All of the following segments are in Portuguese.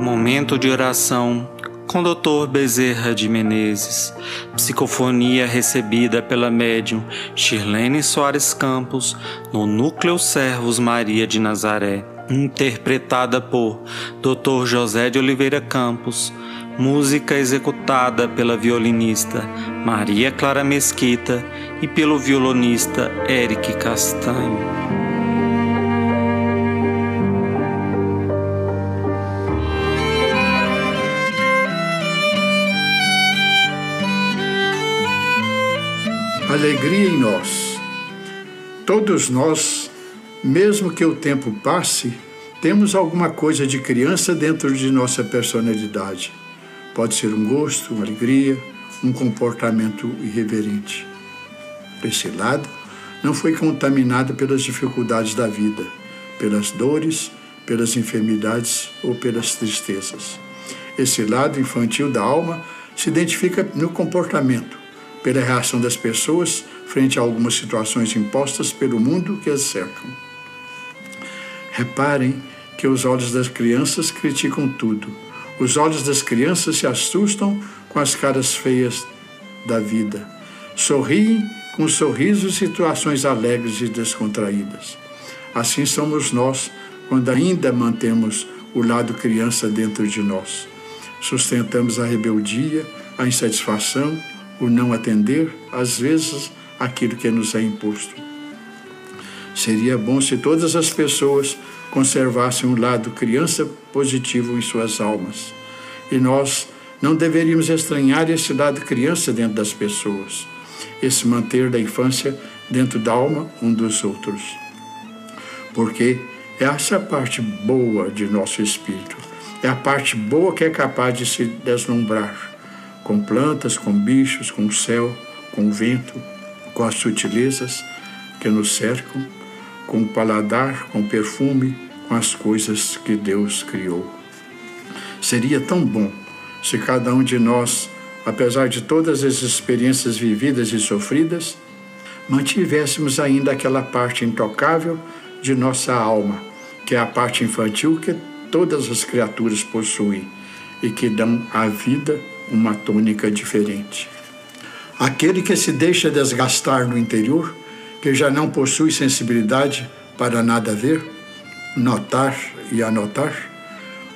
Momento de oração com Dr. Bezerra de Menezes. Psicofonia recebida pela médium Shirlene Soares Campos no Núcleo Servos Maria de Nazaré. Interpretada por Dr. José de Oliveira Campos. Música executada pela violinista Maria Clara Mesquita e pelo violonista Eric Castanho. Alegria em nós. Todos nós, mesmo que o tempo passe, temos alguma coisa de criança dentro de nossa personalidade. Pode ser um gosto, uma alegria, um comportamento irreverente. Esse lado não foi contaminado pelas dificuldades da vida, pelas dores, pelas enfermidades ou pelas tristezas. Esse lado infantil da alma se identifica no comportamento, pela reação das pessoas frente a algumas situações impostas pelo mundo que as cercam. Reparem que os olhos das crianças criticam tudo. Os olhos das crianças se assustam com as caras feias da vida. Sorriem com sorrisos e situações alegres e descontraídas. Assim somos nós quando ainda mantemos o lado criança dentro de nós. Sustentamos a rebeldia, a insatisfação, o não atender, às vezes, aquilo que nos é imposto. Seria bom se todas as pessoas conservassem um lado criança positivo em suas almas. E nós não deveríamos estranhar esse lado criança dentro das pessoas, esse manter da infância dentro da alma um dos outros. Porque é essa parte boa de nosso espírito, é a parte boa que é capaz de se deslumbrar com plantas, com bichos, com o céu, com o vento, com as sutilezas que nos cercam, com o paladar, com o perfume, com as coisas que Deus criou. Seria tão bom se cada um de nós, apesar de todas as experiências vividas e sofridas, mantivéssemos ainda aquela parte intocável de nossa alma, que é a parte infantil que todas as criaturas possuem e que dão à vida uma tônica diferente. Aquele que se deixa desgastar no interior, que já não possui sensibilidade para nada ver, notar e anotar,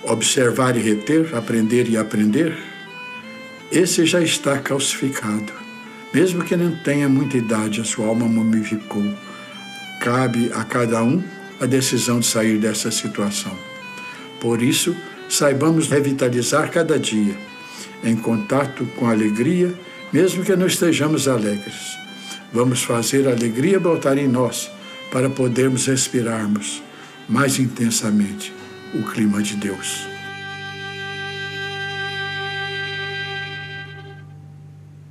observar e reter, aprender e aprender, esse já está calcificado. Mesmo que não tenha muita idade, a sua alma mumificou. Cabe a cada um a decisão de sair dessa situação. Por isso, saibamos revitalizar cada dia em contato com alegria, mesmo que não estejamos alegres. Vamos fazer a alegria brotar em nós para podermos respirarmos mais intensamente o clima de Deus.